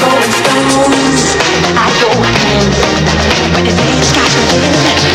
Rolling Stones, I go hand, day's got to.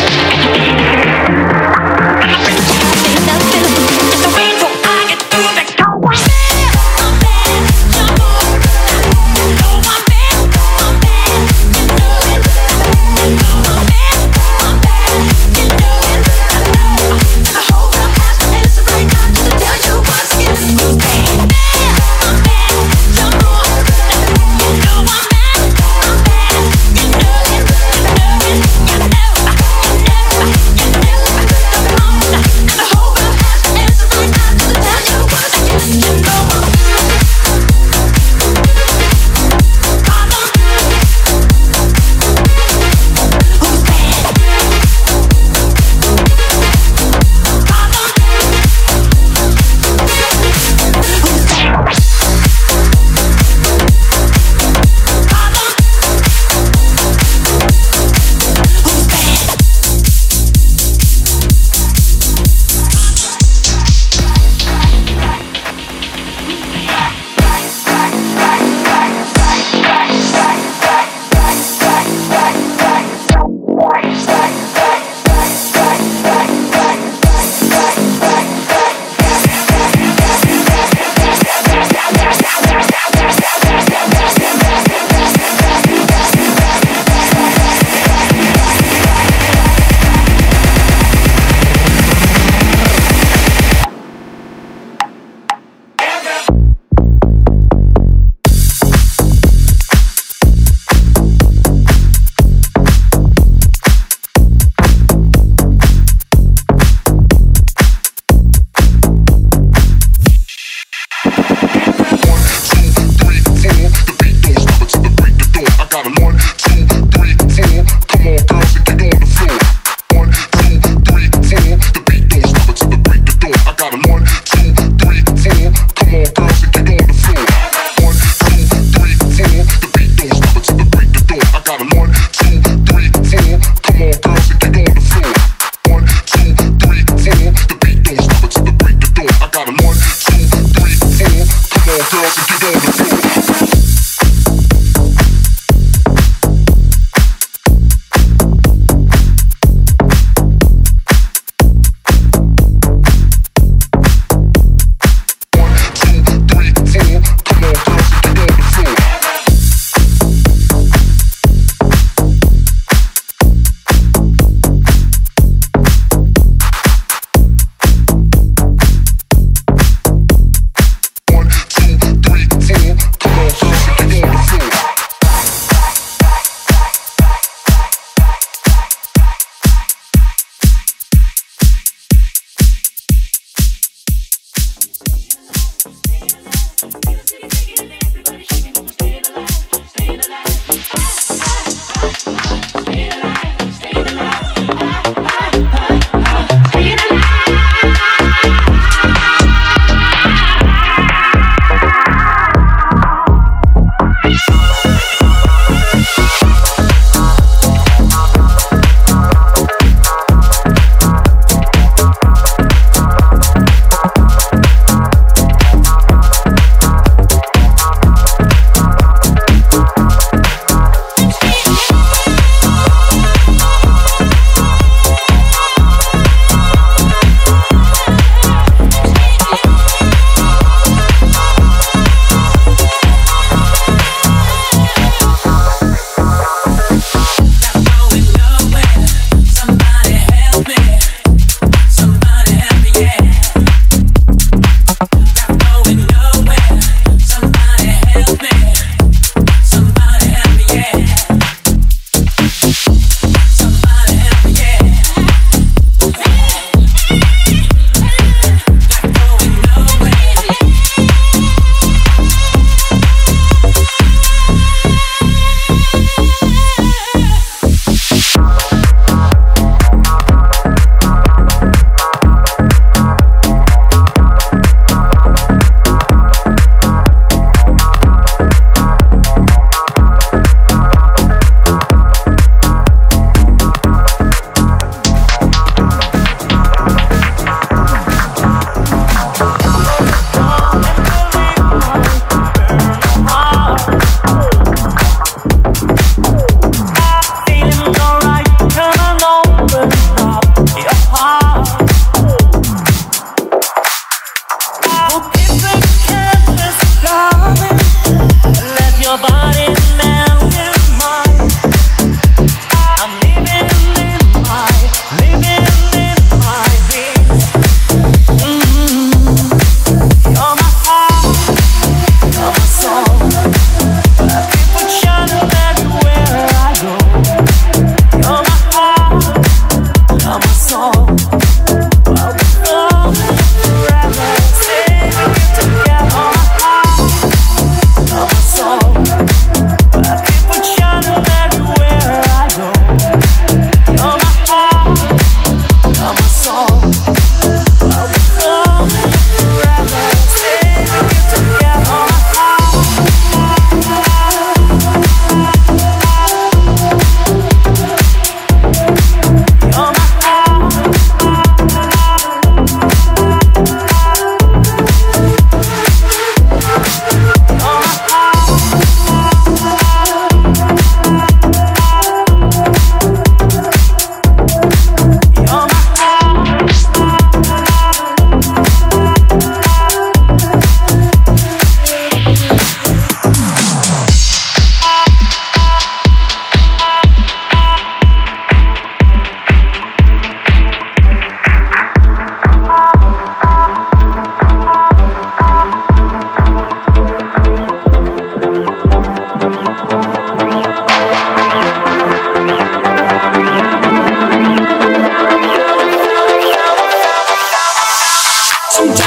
Havana.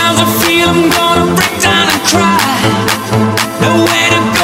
Sometimes I feel I'm gonna break down and cry. The way to